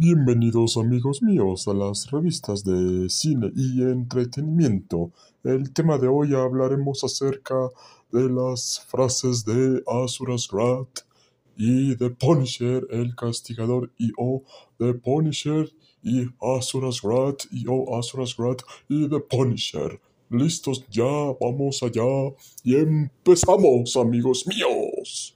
Bienvenidos amigos míos a las revistas de cine y entretenimiento. El tema de hoy hablaremos acerca de las frases de Asuras Grad y de Punisher el castigador y o de Punisher y Asuras Grad y o Asuras Grad y de Punisher. Listos ya, vamos allá y empezamos amigos míos.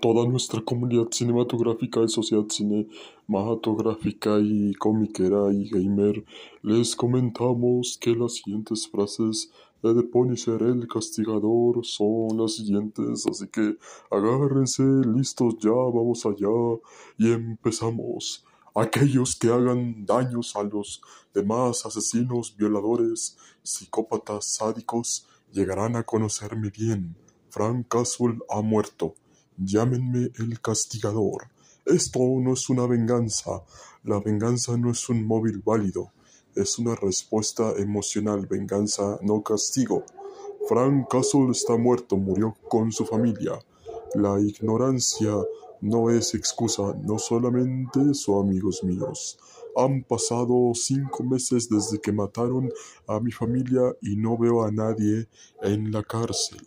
Toda nuestra comunidad cinematográfica y sociedad cinematográfica y comiquera y gamer, les comentamos que las siguientes frases de The Punisher, el castigador, son las siguientes, así que agárrense, listos ya, vamos allá y empezamos. Aquellos que hagan daños a los demás asesinos, violadores, psicópatas, sádicos, llegarán a conocerme bien. Frank Castle ha muerto. Llámenme el castigador. Esto no es una venganza. La venganza no es un móvil válido. Es una respuesta emocional. Venganza, no castigo. Frank Castle está muerto. Murió con su familia. La ignorancia no es excusa. No solamente eso, amigos míos. Han pasado cinco meses desde que mataron a mi familia y no veo a nadie en la cárcel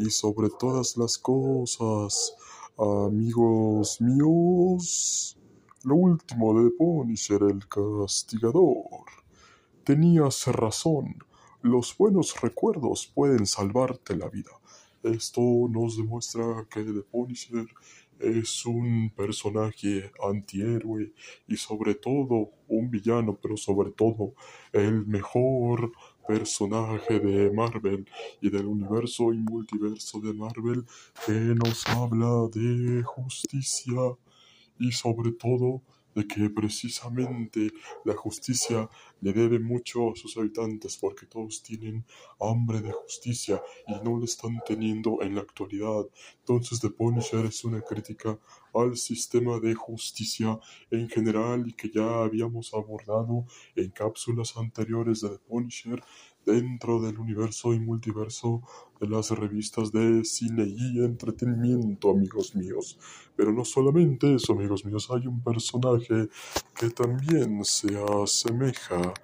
y sobre todas las cosas, amigos míos, lo último de Punisher el castigador. Tenías razón, los buenos recuerdos pueden salvarte la vida. Esto nos demuestra que The Punisher es un personaje antihéroe y sobre todo un villano, pero sobre todo el mejor personaje de Marvel y del universo y multiverso de Marvel que nos habla de justicia y sobre todo de que precisamente la justicia le debe mucho a sus habitantes porque todos tienen hambre de justicia y no le están teniendo en la actualidad. Entonces The Punisher es una crítica al sistema de justicia en general y que ya habíamos abordado en cápsulas anteriores de The Punisher dentro del universo y multiverso de las revistas de cine y entretenimiento, amigos míos. Pero no solamente eso, amigos míos, hay un personaje que también se asemeja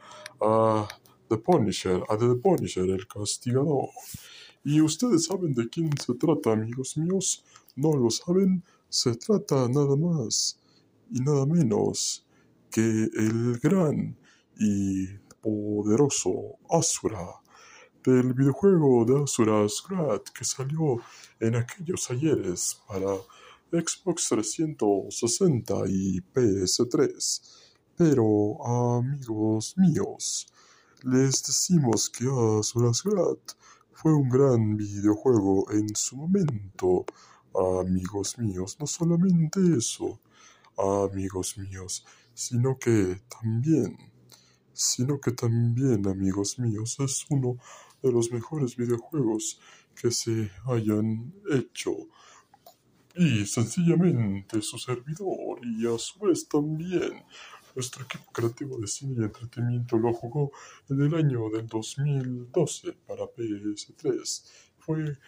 a The Punisher, a The Punisher, el castigador. Y ustedes saben de quién se trata, amigos míos. No lo saben, se trata nada más y nada menos que el gran y poderoso Asura del videojuego de Asura Scrat que salió en aquellos ayeres para Xbox 360 y PS3. Pero, amigos míos, les decimos que Asura Scrat fue un gran videojuego en su momento. Amigos míos, no solamente eso, amigos míos, sino que también sino que también, amigos míos, es uno de los mejores videojuegos que se hayan hecho. Y sencillamente su servidor y a su vez también nuestro equipo creativo de cine y entretenimiento lo jugó en el año del 2012 para PS3. Fue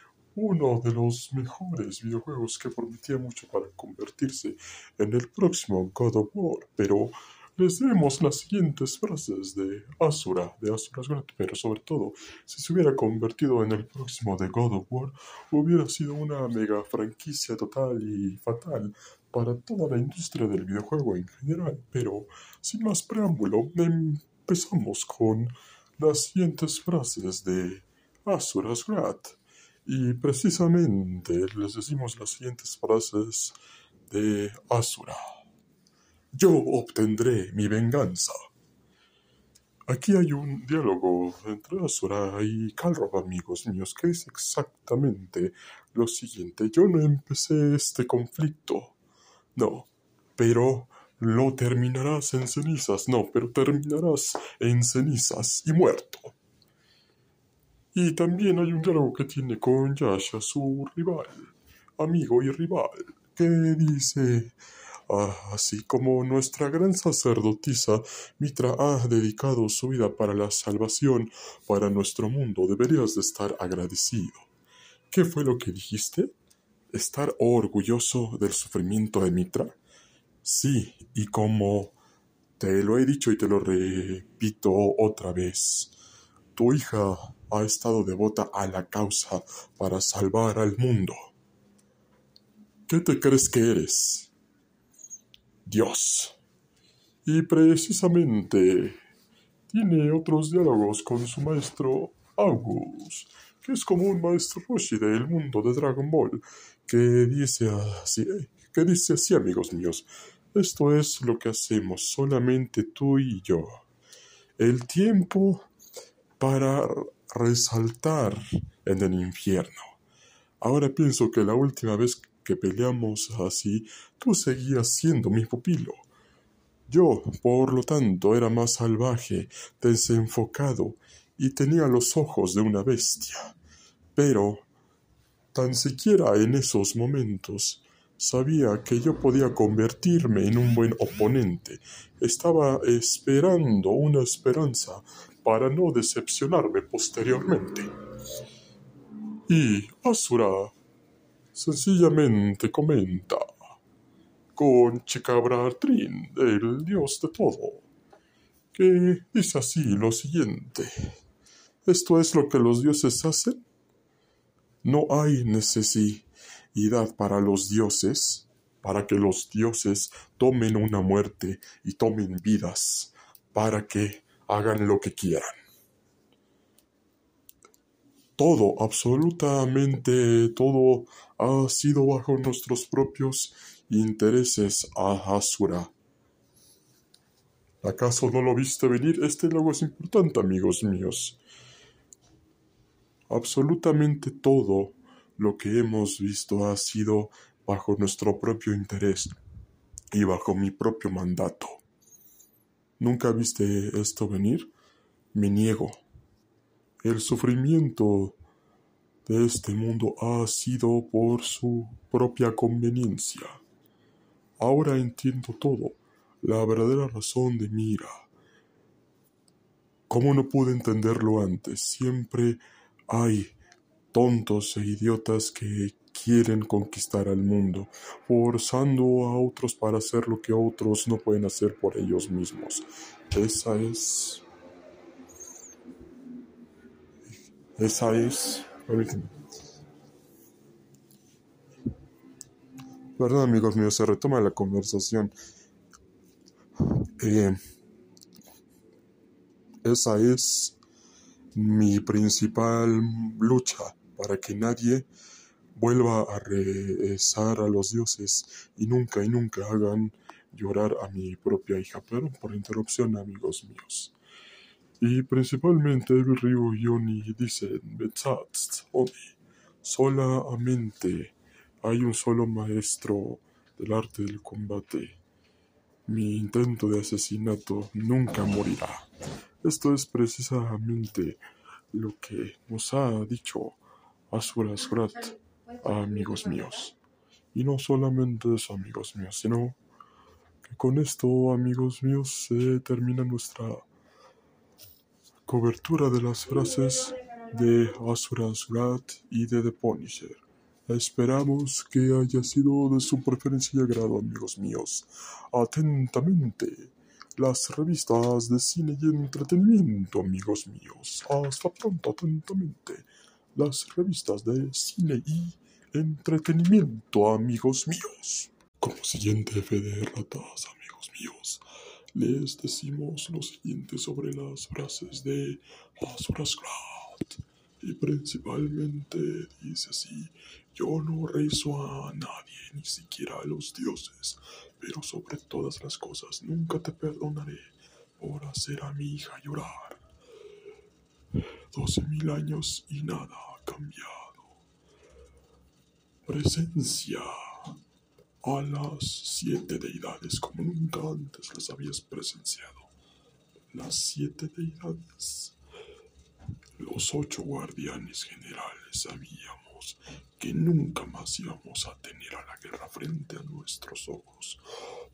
uno de los mejores videojuegos que prometía mucho para convertirse en el próximo God of War, pero les demos las siguientes frases de Asura, de Asura pero sobre todo, si se hubiera convertido en el próximo de God of War, hubiera sido una mega franquicia total y fatal para toda la industria del videojuego en general. Pero, sin más preámbulo, empezamos con las siguientes frases de Asura's Wrath. Y precisamente les decimos las siguientes frases de Asura. Yo obtendré mi venganza. Aquí hay un diálogo entre Asura y Calrob, amigos míos, que es exactamente lo siguiente. Yo no empecé este conflicto. No, pero lo terminarás en cenizas. No, pero terminarás en cenizas y muerto. Y también hay un diálogo que tiene con Yasha, su rival, amigo y rival, que dice Ah, así como nuestra gran sacerdotisa Mitra ha dedicado su vida para la salvación para nuestro mundo, deberías de estar agradecido. ¿Qué fue lo que dijiste? ¿Estar orgulloso del sufrimiento de Mitra? Sí, y como te lo he dicho y te lo repito otra vez, tu hija ha estado devota a la causa para salvar al mundo. ¿Qué te crees que eres? Dios. Y precisamente tiene otros diálogos con su maestro August, que es como un maestro Roshi del mundo de Dragon Ball, que dice así, que dice así amigos míos, esto es lo que hacemos solamente tú y yo. El tiempo para resaltar en el infierno. Ahora pienso que la última vez que peleamos así, tú seguías siendo mi pupilo. Yo, por lo tanto, era más salvaje, desenfocado y tenía los ojos de una bestia. Pero, tan siquiera en esos momentos, sabía que yo podía convertirme en un buen oponente. Estaba esperando una esperanza para no decepcionarme posteriormente. Y Asura sencillamente comenta con Chikabratrin, el dios de todo, que dice así lo siguiente. ¿Esto es lo que los dioses hacen? No hay necesidad para los dioses, para que los dioses tomen una muerte y tomen vidas, para que hagan lo que quieran todo, absolutamente todo ha sido bajo nuestros propios intereses, Asura. ¿Acaso no lo viste venir? Este logo es importante, amigos míos. Absolutamente todo lo que hemos visto ha sido bajo nuestro propio interés y bajo mi propio mandato. ¿Nunca viste esto venir? Me niego. El sufrimiento de este mundo ha sido por su propia conveniencia. Ahora entiendo todo, la verdadera razón de Mira. ¿Cómo no pude entenderlo antes? Siempre hay tontos e idiotas que quieren conquistar al mundo, forzando a otros para hacer lo que otros no pueden hacer por ellos mismos. Esa es Esa es. Perdón, amigos míos, se retoma la conversación. Eh, esa es mi principal lucha para que nadie vuelva a rezar a los dioses y nunca y nunca hagan llorar a mi propia hija. Perdón por interrupción, amigos míos. Y principalmente el río Yoni dice, solamente hay un solo maestro del arte del combate. Mi intento de asesinato nunca morirá. Esto es precisamente lo que nos ha dicho Asura amigos míos. Y no solamente eso, amigos míos, sino que con esto, amigos míos, se termina nuestra Cobertura de las frases de Asura Surat y de The Punisher. Esperamos que haya sido de su preferencia y agrado, amigos míos. Atentamente, las revistas de cine y entretenimiento, amigos míos. Hasta pronto, atentamente, las revistas de cine y entretenimiento, amigos míos. Como siguiente fe de ratas, amigos míos les decimos lo siguiente sobre las frases de Asurasgrat. Y principalmente dice así, yo no rezo a nadie, ni siquiera a los dioses, pero sobre todas las cosas nunca te perdonaré por hacer a mi hija llorar. Doce mil años y nada ha cambiado. Presencia a las siete deidades como nunca antes las habías presenciado. Las siete deidades. Los ocho guardianes generales sabíamos que nunca más íbamos a tener a la guerra frente a nuestros ojos,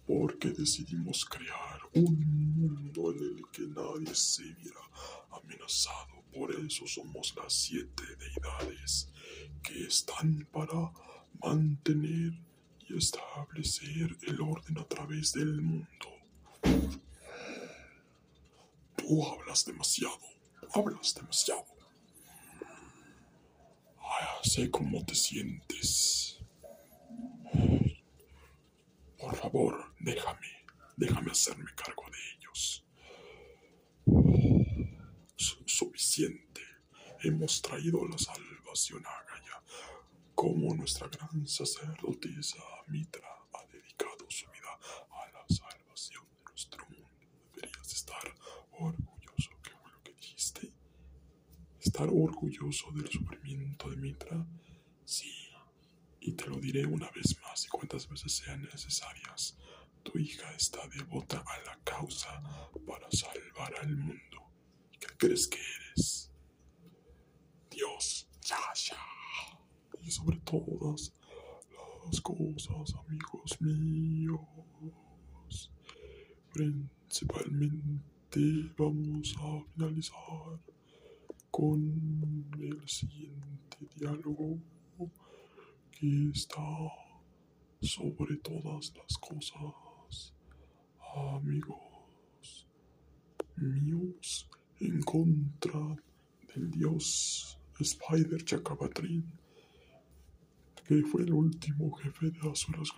porque decidimos crear un mundo en el que nadie se viera amenazado. Por eso somos las siete deidades que están para mantener y establecer el orden a través del mundo. Tú hablas demasiado, hablas demasiado. sé cómo te sientes. Por favor, déjame, déjame hacerme cargo de ellos. Suficiente. Hemos traído la salvación a Gaia, como nuestra gran sacerdotisa Mitra ha dedicado su vida a la salvación de nuestro mundo. Deberías estar orgulloso. ¿Qué fue lo que dijiste? ¿Estar orgulloso del sufrimiento de Mitra? Sí, y te lo diré una vez más y cuantas veces sean necesarias. Tu hija está devota a la causa para salvar al mundo. ¿Qué crees que eres? Dios, ya, ya. Y sobre todas las cosas, amigos míos. Principalmente vamos a finalizar con el siguiente diálogo que está sobre todas las cosas, amigos míos, en contra del dios Spider Chacabatrin, que fue el último jefe de Asuras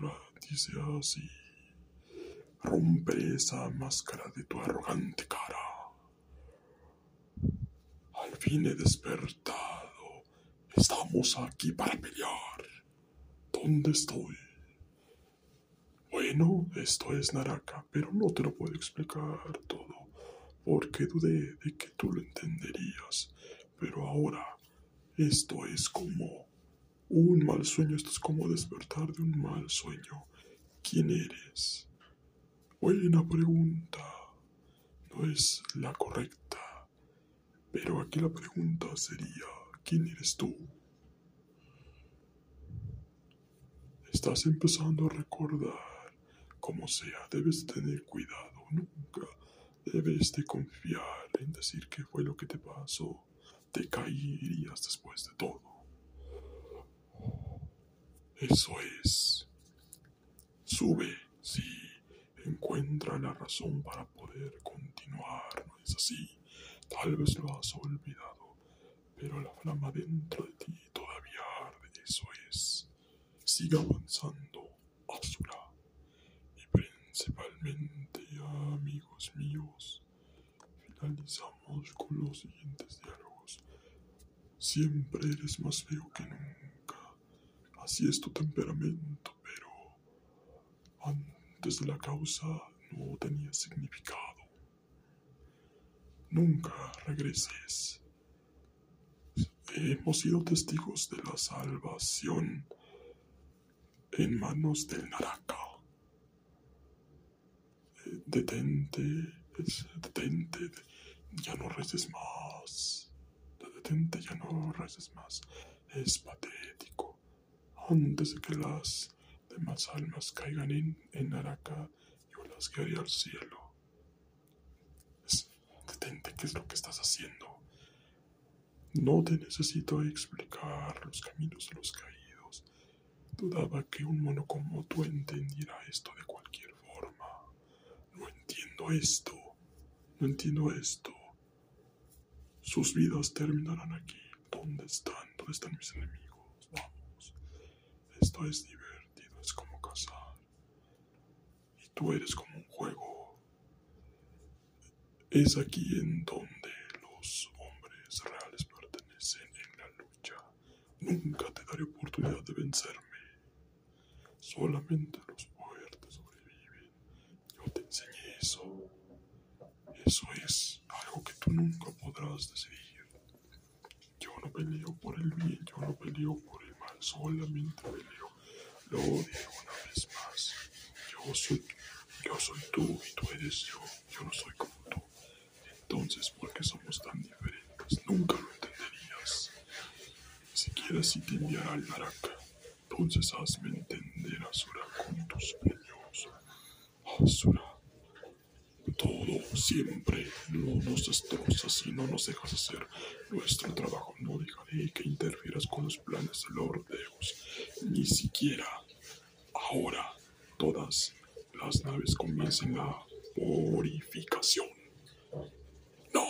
Dice así: Rompe esa máscara de tu arrogante cara. Al fin he despertado. Estamos aquí para pelear. ¿Dónde estoy? Bueno, esto es Naraka, pero no te lo puedo explicar todo, porque dudé de que tú lo entenderías. Pero ahora, esto es como un mal sueño, esto es como despertar de un mal sueño. ¿Quién eres? Buena pregunta. No es la correcta. Pero aquí la pregunta sería, ¿quién eres tú? Estás empezando a recordar. Como sea, debes tener cuidado. Nunca debes de confiar en decir qué fue lo que te pasó. Te caerías después de todo. Eso es. Sube, sí. Encuentra la razón para poder continuar. ¿No es así? Tal vez lo has olvidado, pero la flama dentro de ti todavía arde. Eso es siga avanzando, Asura. Y principalmente, amigos míos, finalizamos con los siguientes diálogos. Siempre eres más feo que nunca. Así es tu temperamento, pero antes de la causa no tenía significado. Nunca regreses. Hemos sido testigos de la salvación en manos del Naraka. Detente, detente, ya no reces más. Detente, ya no reces más. Es patético. Antes de que las demás almas caigan en, en Naraka, yo las guiaré al cielo. detente, ¿qué es lo que estás haciendo? No te necesito explicar los caminos de los caídos Dudaba que un mono como tú entendiera esto de entiendo esto. No entiendo esto. Sus vidas terminarán aquí. ¿Dónde están? ¿Dónde están mis enemigos? Vamos. Esto es divertido. Es como cazar. Y tú eres como un juego. Es aquí en donde los hombres reales pertenecen en la lucha. Nunca te daré oportunidad de vencerme. Solamente los fuertes sobreviven. Yo te enseñé eso. Eso es algo que tú nunca podrás decidir. Yo no peleo por el bien, yo no peleo por el mal, solamente peleo. Lo digo una vez más. Yo soy, yo soy tú y tú eres yo. Yo no soy como tú. Entonces, ¿por qué somos tan diferentes? Nunca lo entenderías. Si quieras y te enviará al Naraka. Entonces hazme entender, Asura, con tus puños. Todo siempre no nos destrozas y no nos dejas hacer nuestro trabajo. No dejaré que interfieras con los planes de Lord Deus. Ni siquiera ahora todas las naves comiencen la purificación. No.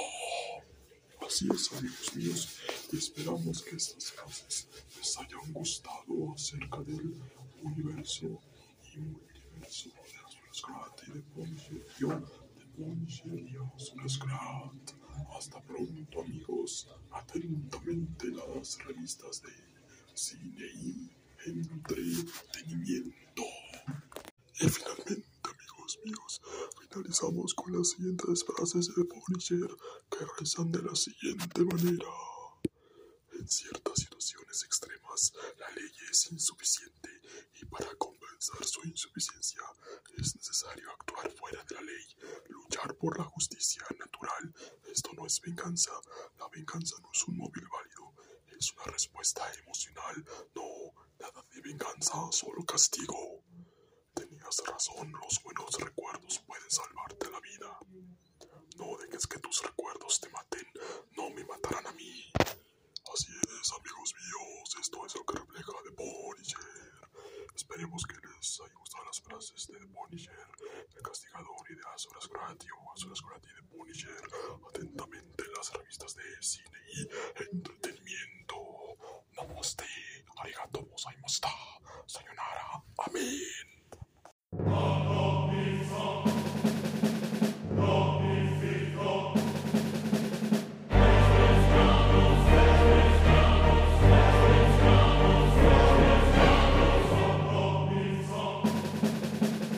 Así es, amigos míos. Esperamos que estas frases les hayan gustado acerca del universo y multiverso de Azuresgrat y de. Y Azuresgrat. Hasta pronto, amigos. Atentamente las revistas de cine y entretenimiento. Y finalmente, amigos míos, finalizamos con las siguientes frases de Punisher que rezan de la siguiente manera. En ciertas situaciones extremas, la ley es insuficiente y para compensar su insuficiencia es necesario actuar fuera de la ley, luchar por la justicia natural. Esto no es venganza, la venganza no es un móvil válido, es una respuesta emocional. No, nada de venganza, solo castigo. Tenías razón, los buenos recuerdos pueden salvarte la vida. No dejes que tus recuerdos te maten, no me matarán a mí. Así es, amigos míos, esto es lo que refleja The Punisher. Esperemos que les haya gustado las frases de The el castigador de Azoras Grati o Grati de Punisher. Atentamente las revistas de cine y entretenimiento. Namaste, arigato gozaimashita.